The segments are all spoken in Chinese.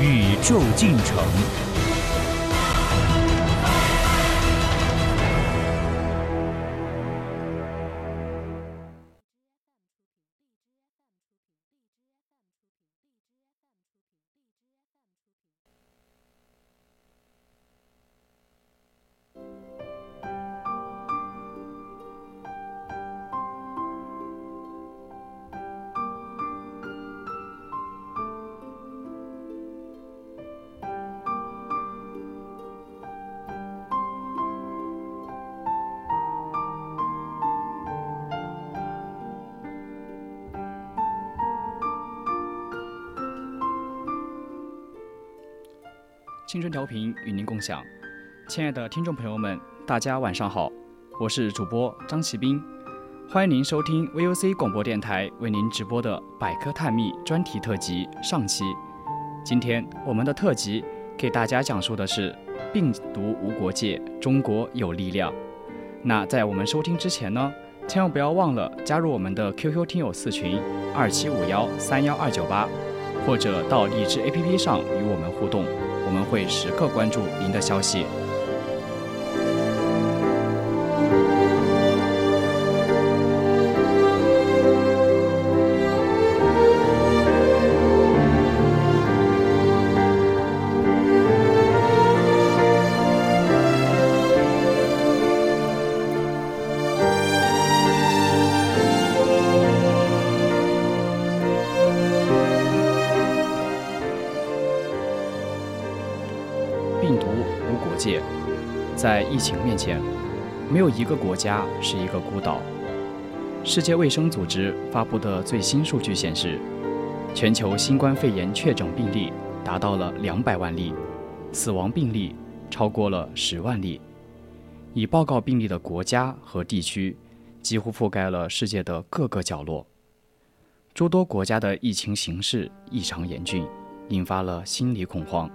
宇宙进程。青春调频与您共享，亲爱的听众朋友们，大家晚上好，我是主播张启斌，欢迎您收听 VOC 广播电台为您直播的百科探秘专题特辑上期。今天我们的特辑给大家讲述的是病毒无国界，中国有力量。那在我们收听之前呢，千万不要忘了加入我们的 QQ 听友四群二七五幺三幺二九八，或者到荔枝 APP 上与我们互动。我们会时刻关注您的消息。疫情面前，没有一个国家是一个孤岛。世界卫生组织发布的最新数据显示，全球新冠肺炎确诊病例达到了两百万例，死亡病例超过了十万例。已报告病例的国家和地区几乎覆盖了世界的各个角落。诸多国家的疫情形势异常严峻，引发了心理恐慌。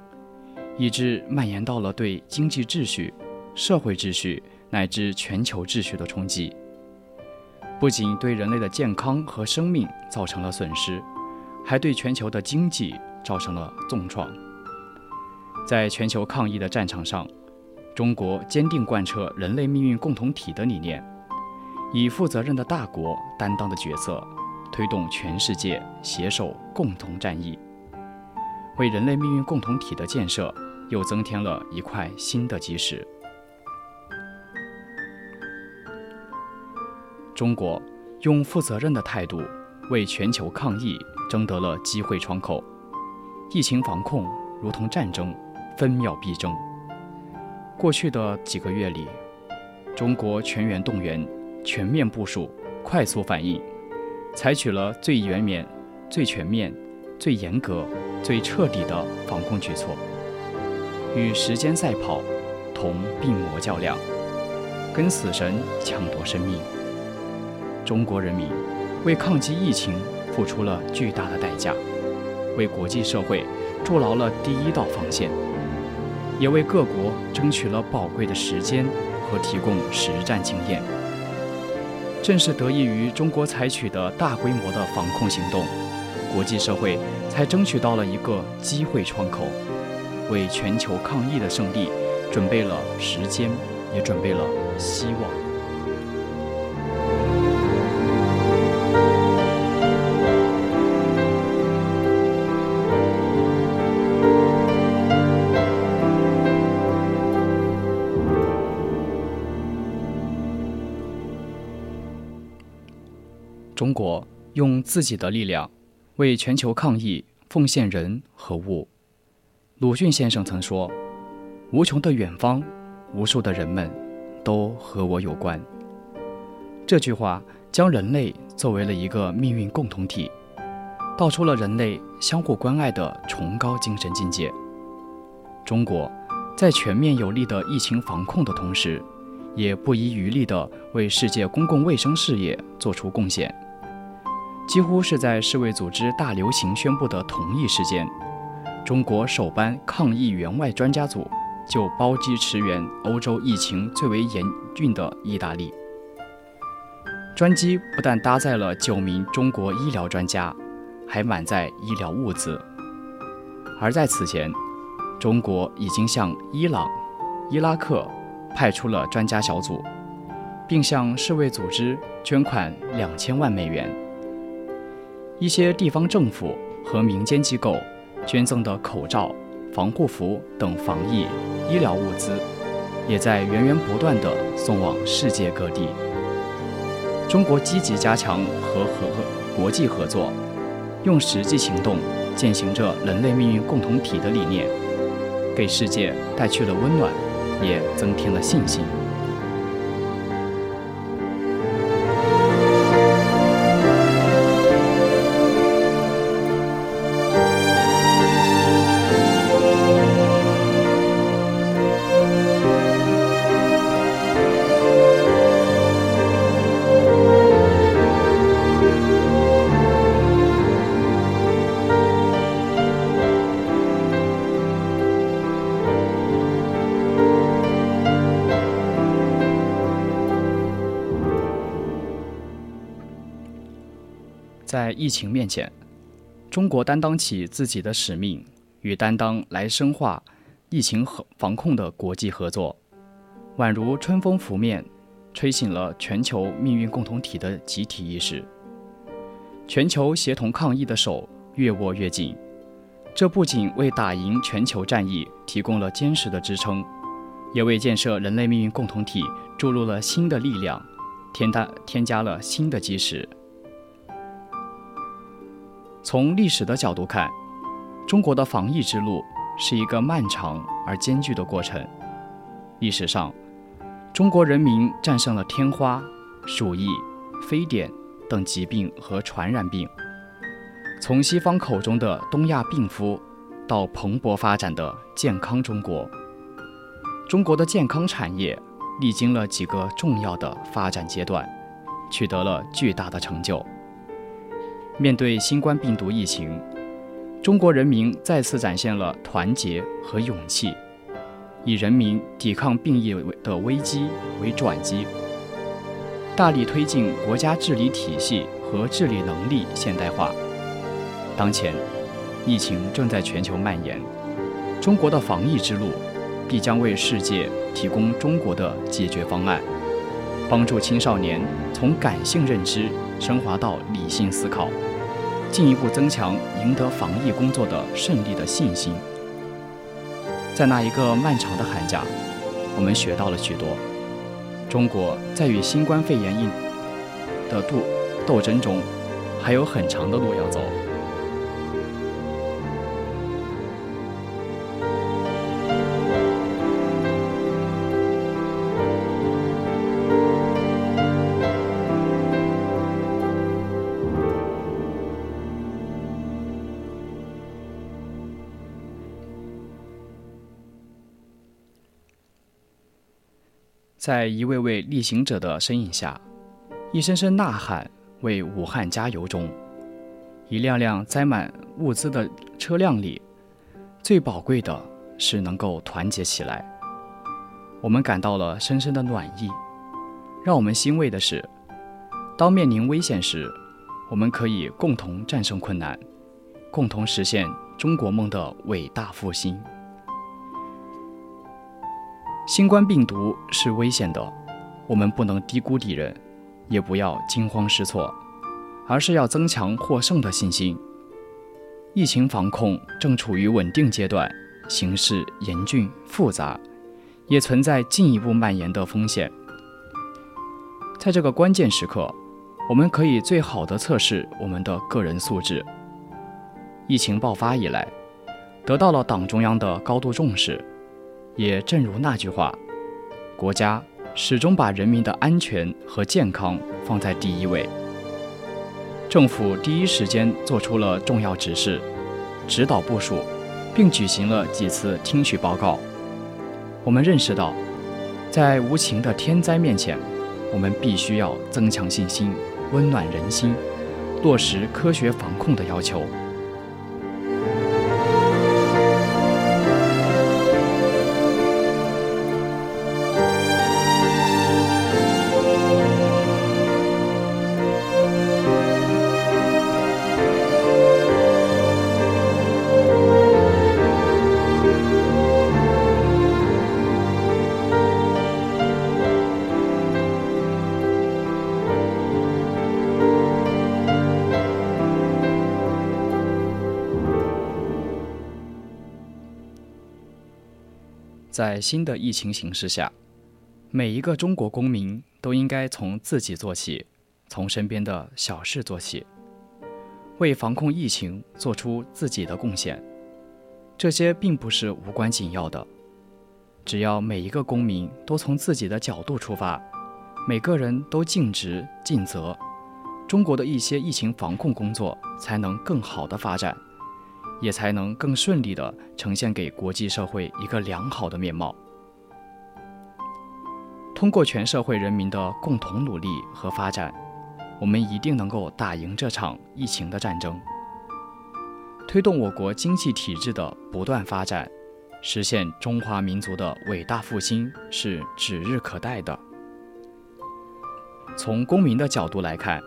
以致蔓延到了对经济秩序、社会秩序乃至全球秩序的冲击，不仅对人类的健康和生命造成了损失，还对全球的经济造成了重创。在全球抗疫的战场上，中国坚定贯彻人类命运共同体的理念，以负责任的大国担当的角色，推动全世界携手共同战役，为人类命运共同体的建设。又增添了一块新的基石。中国用负责任的态度为全球抗疫争得了机会窗口。疫情防控如同战争，分秒必争。过去的几个月里，中国全员动员、全面部署、快速反应，采取了最全面、最全面、最严格、最彻底的防控举措。与时间赛跑，同病魔较量，跟死神抢夺生命。中国人民为抗击疫情付出了巨大的代价，为国际社会筑牢了第一道防线，也为各国争取了宝贵的时间和提供实战经验。正是得益于中国采取的大规模的防控行动，国际社会才争取到了一个机会窗口。为全球抗疫的胜利准备了时间，也准备了希望。用自己的力量为全球抗疫奉献人和物。鲁迅先生曾说：“无穷的远方，无数的人们，都和我有关。”这句话将人类作为了一个命运共同体，道出了人类相互关爱的崇高精神境界。中国在全面有力的疫情防控的同时，也不遗余力地为世界公共卫生事业做出贡献。几乎是在世卫组织大流行宣布的同一时间，中国首班抗疫援外专家组就包机驰援欧洲疫情最为严峻的意大利。专机不但搭载了九名中国医疗专家，还满载医疗物资。而在此前，中国已经向伊朗、伊拉克派出了专家小组，并向世卫组织捐款两千万美元。一些地方政府和民间机构捐赠的口罩、防护服等防疫医疗物资，也在源源不断地送往世界各地。中国积极加强和和国际合作，用实际行动践行着人类命运共同体的理念，给世界带去了温暖，也增添了信心。在疫情面前，中国担当起自己的使命与担当，来深化疫情和防控的国际合作，宛如春风拂面，吹醒了全球命运共同体的集体意识。全球协同抗疫的手越握越紧，这不仅为打赢全球战役提供了坚实的支撑，也为建设人类命运共同体注入了新的力量，添加添加了新的基石。从历史的角度看，中国的防疫之路是一个漫长而艰巨的过程。历史上，中国人民战胜了天花、鼠疫、非典等疾病和传染病。从西方口中的东亚病夫，到蓬勃发展的健康中国，中国的健康产业历经了几个重要的发展阶段，取得了巨大的成就。面对新冠病毒疫情，中国人民再次展现了团结和勇气，以人民抵抗病疫的危机为转机，大力推进国家治理体系和治理能力现代化。当前，疫情正在全球蔓延，中国的防疫之路必将为世界提供中国的解决方案，帮助青少年从感性认知升华到理性思考。进一步增强赢得防疫工作的胜利的信心。在那一个漫长的寒假，我们学到了许多。中国在与新冠肺炎疫的斗斗争中，还有很长的路要走。在一位位逆行者的身影下，一声声呐喊为武汉加油中，一辆辆载满物资的车辆里，最宝贵的是能够团结起来。我们感到了深深的暖意。让我们欣慰的是，当面临危险时，我们可以共同战胜困难，共同实现中国梦的伟大复兴。新冠病毒是危险的，我们不能低估敌人，也不要惊慌失措，而是要增强获胜的信心。疫情防控正处于稳定阶段，形势严峻复杂，也存在进一步蔓延的风险。在这个关键时刻，我们可以最好的测试我们的个人素质。疫情爆发以来，得到了党中央的高度重视。也正如那句话，国家始终把人民的安全和健康放在第一位。政府第一时间做出了重要指示、指导部署，并举行了几次听取报告。我们认识到，在无情的天灾面前，我们必须要增强信心，温暖人心，落实科学防控的要求。在新的疫情形势下，每一个中国公民都应该从自己做起，从身边的小事做起，为防控疫情做出自己的贡献。这些并不是无关紧要的，只要每一个公民都从自己的角度出发，每个人都尽职尽责，中国的一些疫情防控工作才能更好的发展。也才能更顺利地呈现给国际社会一个良好的面貌。通过全社会人民的共同努力和发展，我们一定能够打赢这场疫情的战争，推动我国经济体制的不断发展，实现中华民族的伟大复兴是指日可待的。从公民的角度来看，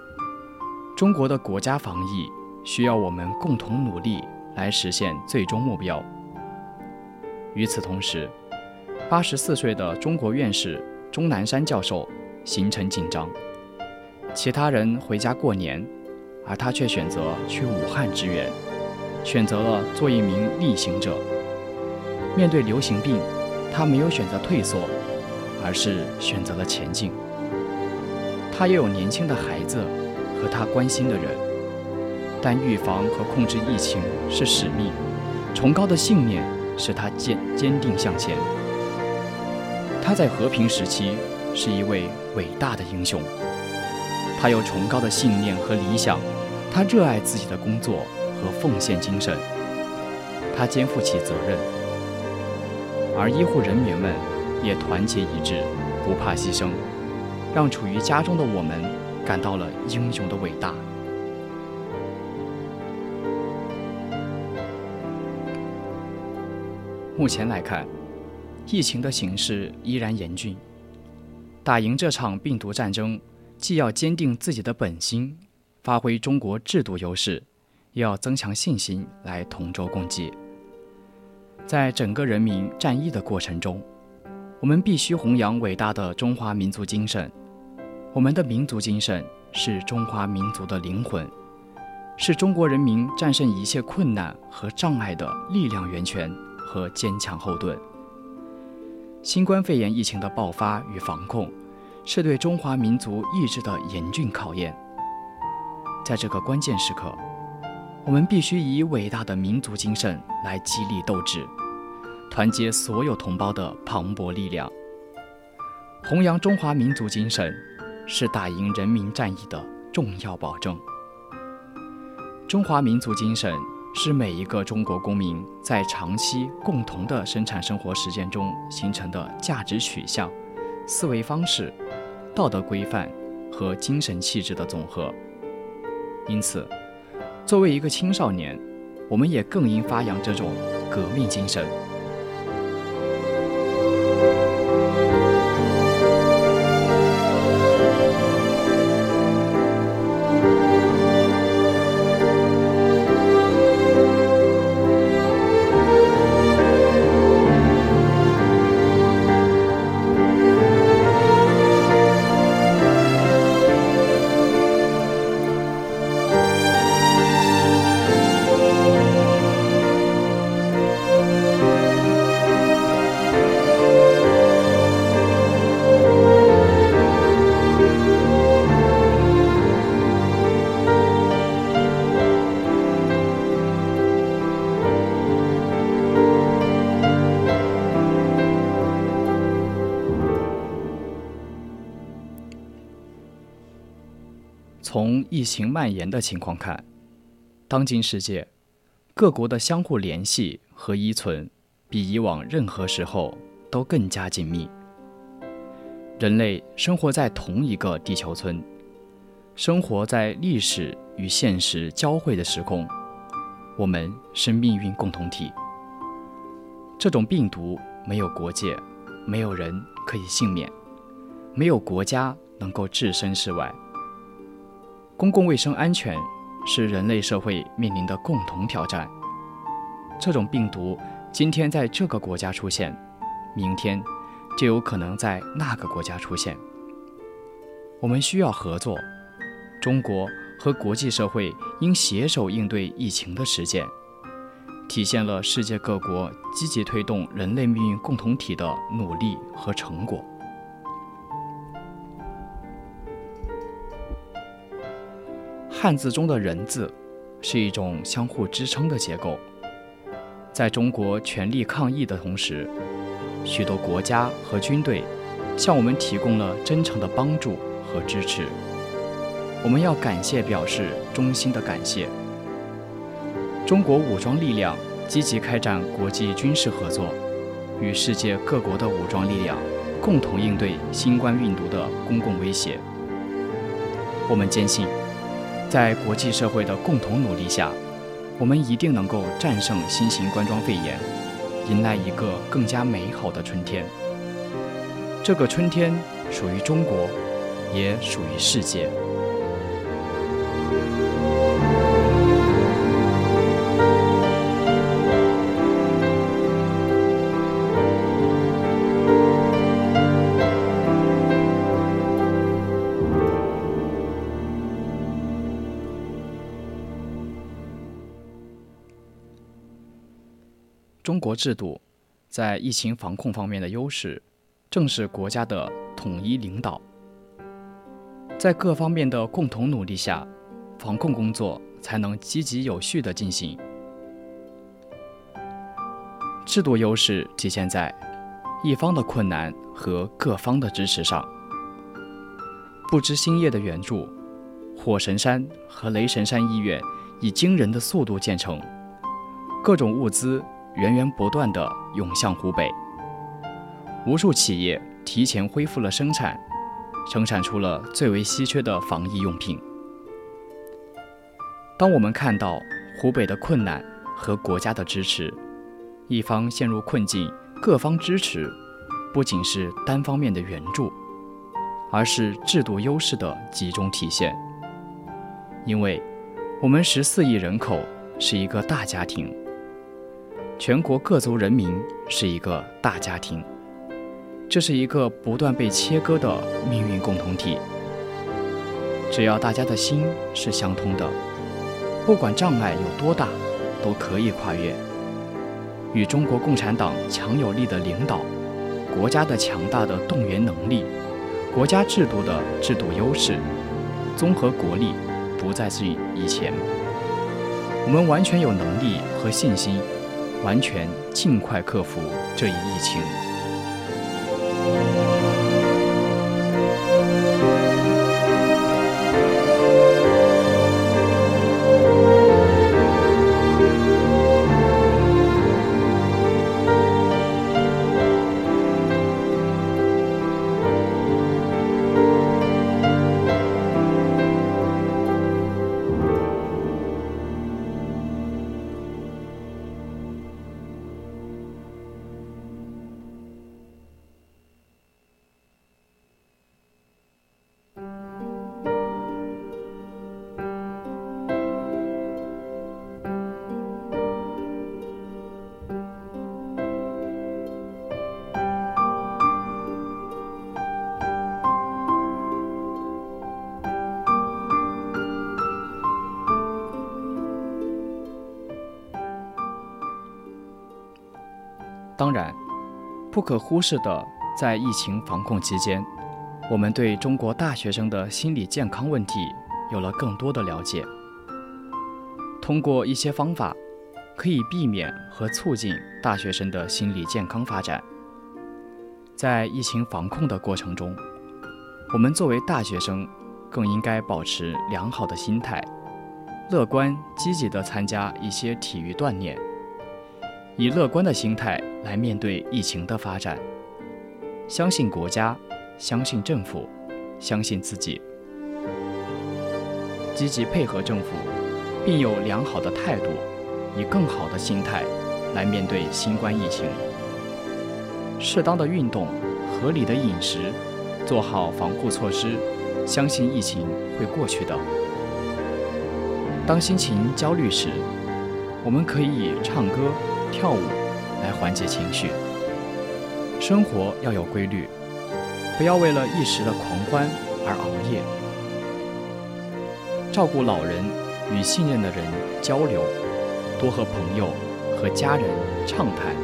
中国的国家防疫需要我们共同努力。来实现最终目标。与此同时，八十四岁的中国院士钟南山教授行程紧张，其他人回家过年，而他却选择去武汉支援，选择了做一名逆行者。面对流行病，他没有选择退缩，而是选择了前进。他也有年轻的孩子和他关心的人。但预防和控制疫情是使命，崇高的信念使他坚坚定向前。他在和平时期是一位伟大的英雄，他有崇高的信念和理想，他热爱自己的工作和奉献精神，他肩负起责任，而医护人员们也团结一致，不怕牺牲，让处于家中的我们感到了英雄的伟大。目前来看，疫情的形势依然严峻。打赢这场病毒战争，既要坚定自己的本心，发挥中国制度优势，也要增强信心来同舟共济。在整个人民战役的过程中，我们必须弘扬伟大的中华民族精神。我们的民族精神是中华民族的灵魂，是中国人民战胜一切困难和障碍的力量源泉。和坚强后盾。新冠肺炎疫情的爆发与防控，是对中华民族意志的严峻考验。在这个关键时刻，我们必须以伟大的民族精神来激励斗志，团结所有同胞的磅礴力量。弘扬中华民族精神，是打赢人民战役的重要保证。中华民族精神。是每一个中国公民在长期共同的生产生活实践中形成的价值取向、思维方式、道德规范和精神气质的总和。因此，作为一个青少年，我们也更应发扬这种革命精神。从疫情蔓延的情况看，当今世界各国的相互联系和依存比以往任何时候都更加紧密。人类生活在同一个地球村，生活在历史与现实交汇的时空，我们是命运共同体。这种病毒没有国界，没有人可以幸免，没有国家能够置身事外。公共卫生安全是人类社会面临的共同挑战。这种病毒今天在这个国家出现，明天。就有可能在那个国家出现。我们需要合作，中国和国际社会应携手应对疫情的实践，体现了世界各国积极推动人类命运共同体的努力和成果。汉字中的人字，是一种相互支撑的结构，在中国全力抗疫的同时。许多国家和军队向我们提供了真诚的帮助和支持，我们要感谢，表示衷心的感谢。中国武装力量积极开展国际军事合作，与世界各国的武装力量共同应对新冠病毒的公共威胁。我们坚信，在国际社会的共同努力下，我们一定能够战胜新型冠状肺炎。迎来一个更加美好的春天。这个春天属于中国，也属于世界。国制度在疫情防控方面的优势，正是国家的统一领导。在各方面的共同努力下，防控工作才能积极有序地进行。制度优势体现在一方的困难和各方的支持上。不知兴业的援助，火神山和雷神山医院以惊人的速度建成，各种物资。源源不断地涌向湖北，无数企业提前恢复了生产，生产出了最为稀缺的防疫用品。当我们看到湖北的困难和国家的支持，一方陷入困境，各方支持，不仅是单方面的援助，而是制度优势的集中体现。因为，我们十四亿人口是一个大家庭。全国各族人民是一个大家庭，这是一个不断被切割的命运共同体。只要大家的心是相通的，不管障碍有多大，都可以跨越。与中国共产党强有力的领导、国家的强大的动员能力、国家制度的制度优势、综合国力不再是以前，我们完全有能力和信心。完全尽快克服这一疫情。当然，不可忽视的，在疫情防控期间，我们对中国大学生的心理健康问题有了更多的了解。通过一些方法，可以避免和促进大学生的心理健康发展。在疫情防控的过程中，我们作为大学生，更应该保持良好的心态，乐观积极地参加一些体育锻炼。以乐观的心态来面对疫情的发展，相信国家，相信政府，相信自己，积极配合政府，并有良好的态度，以更好的心态来面对新冠疫情。适当的运动，合理的饮食，做好防护措施，相信疫情会过去的。当心情焦虑时，我们可以唱歌。跳舞来缓解情绪。生活要有规律，不要为了一时的狂欢而熬夜。照顾老人，与信任的人交流，多和朋友和家人畅谈。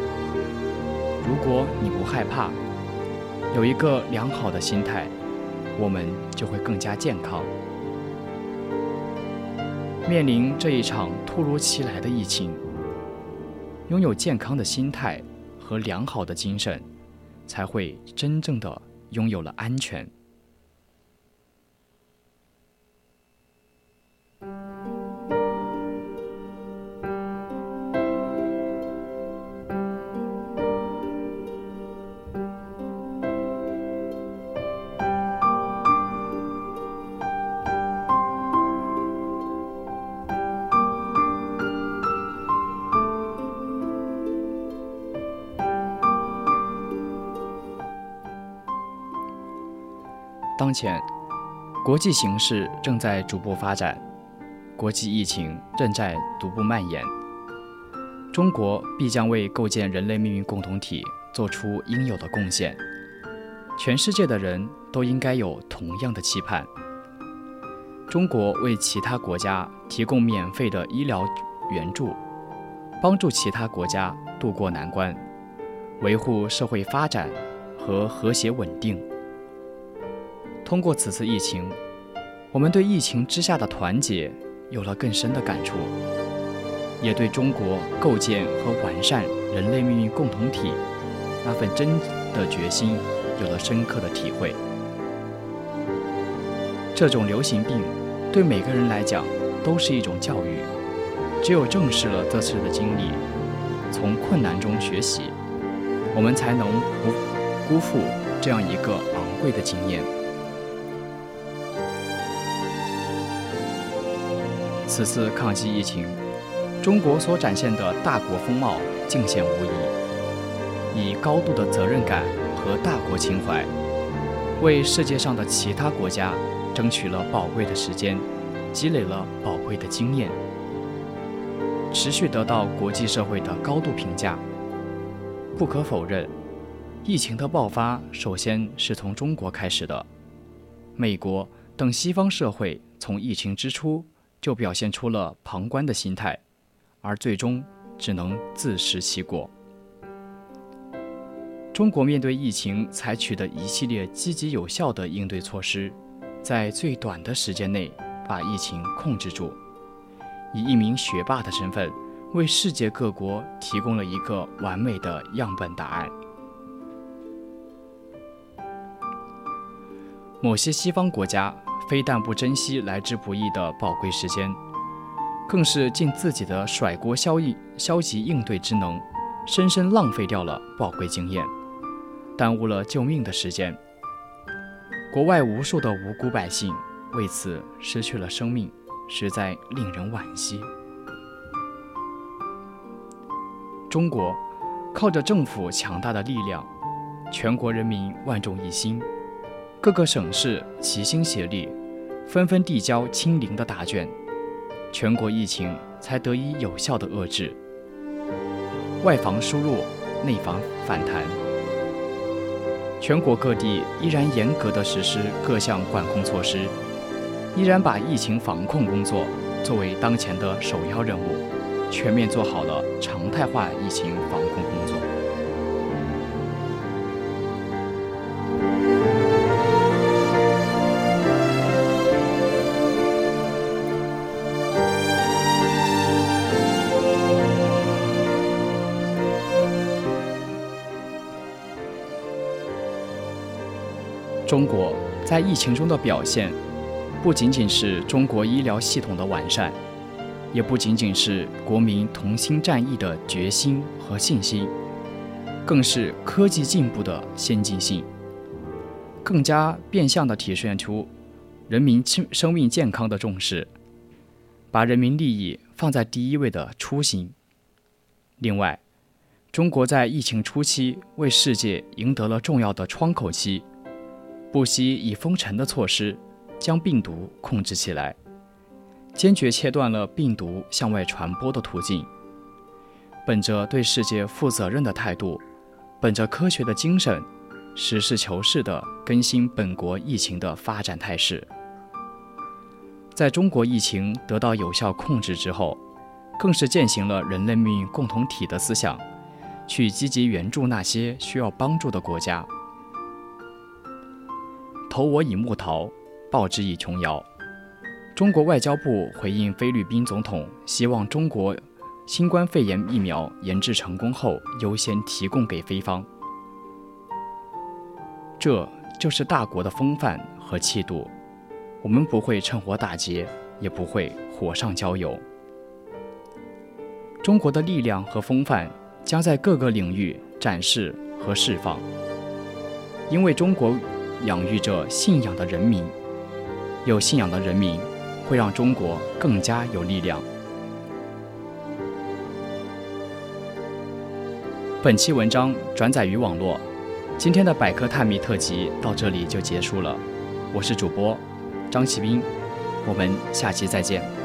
如果你不害怕，有一个良好的心态，我们就会更加健康。面临这一场突如其来的疫情。拥有健康的心态和良好的精神，才会真正的拥有了安全。当前，国际形势正在逐步发展，国际疫情正在逐步蔓延。中国必将为构建人类命运共同体做出应有的贡献。全世界的人都应该有同样的期盼。中国为其他国家提供免费的医疗援助，帮助其他国家渡过难关，维护社会发展和和谐稳定。通过此次疫情，我们对疫情之下的团结有了更深的感触，也对中国构建和完善人类命运共同体那份真的决心有了深刻的体会。这种流行病对每个人来讲都是一种教育，只有正视了这次的经历，从困难中学习，我们才能不辜负这样一个昂贵的经验。此次抗击疫情，中国所展现的大国风貌尽显无疑。以高度的责任感和大国情怀，为世界上的其他国家争取了宝贵的时间，积累了宝贵的经验，持续得到国际社会的高度评价。不可否认，疫情的爆发首先是从中国开始的。美国等西方社会从疫情之初。就表现出了旁观的心态，而最终只能自食其果。中国面对疫情采取的一系列积极有效的应对措施，在最短的时间内把疫情控制住，以一名学霸的身份，为世界各国提供了一个完美的样本答案。某些西方国家。非但不珍惜来之不易的宝贵时间，更是尽自己的甩锅消应消极应对之能，深深浪费掉了宝贵经验，耽误了救命的时间。国外无数的无辜百姓为此失去了生命，实在令人惋惜。中国靠着政府强大的力量，全国人民万众一心。各个省市齐心协力，纷纷递交清零的答卷，全国疫情才得以有效的遏制。外防输入，内防反弹。全国各地依然严格的实施各项管控措施，依然把疫情防控工作作为当前的首要任务，全面做好了常态化疫情防控工作。中国在疫情中的表现，不仅仅是中国医疗系统的完善，也不仅仅是国民同心战役的决心和信心，更是科技进步的先进性，更加变相的体现出人民生生命健康的重视，把人民利益放在第一位的初心。另外，中国在疫情初期为世界赢得了重要的窗口期，不惜以封城的措施将病毒控制起来，坚决切断了病毒向外传播的途径。本着对世界负责任的态度，本着科学的精神，实事求是地更新本国疫情的发展态势。在中国疫情得到有效控制之后，更是践行了人类命运共同体的思想。去积极援助那些需要帮助的国家。投我以木桃，报之以琼瑶。中国外交部回应菲律宾总统，希望中国新冠肺炎疫苗研制成功后优先提供给菲方。这就是大国的风范和气度，我们不会趁火打劫，也不会火上浇油。中国的力量和风范。将在各个领域展示和释放，因为中国养育着信仰的人民，有信仰的人民会让中国更加有力量。本期文章转载于网络，今天的百科探秘特辑到这里就结束了。我是主播张启斌，我们下期再见。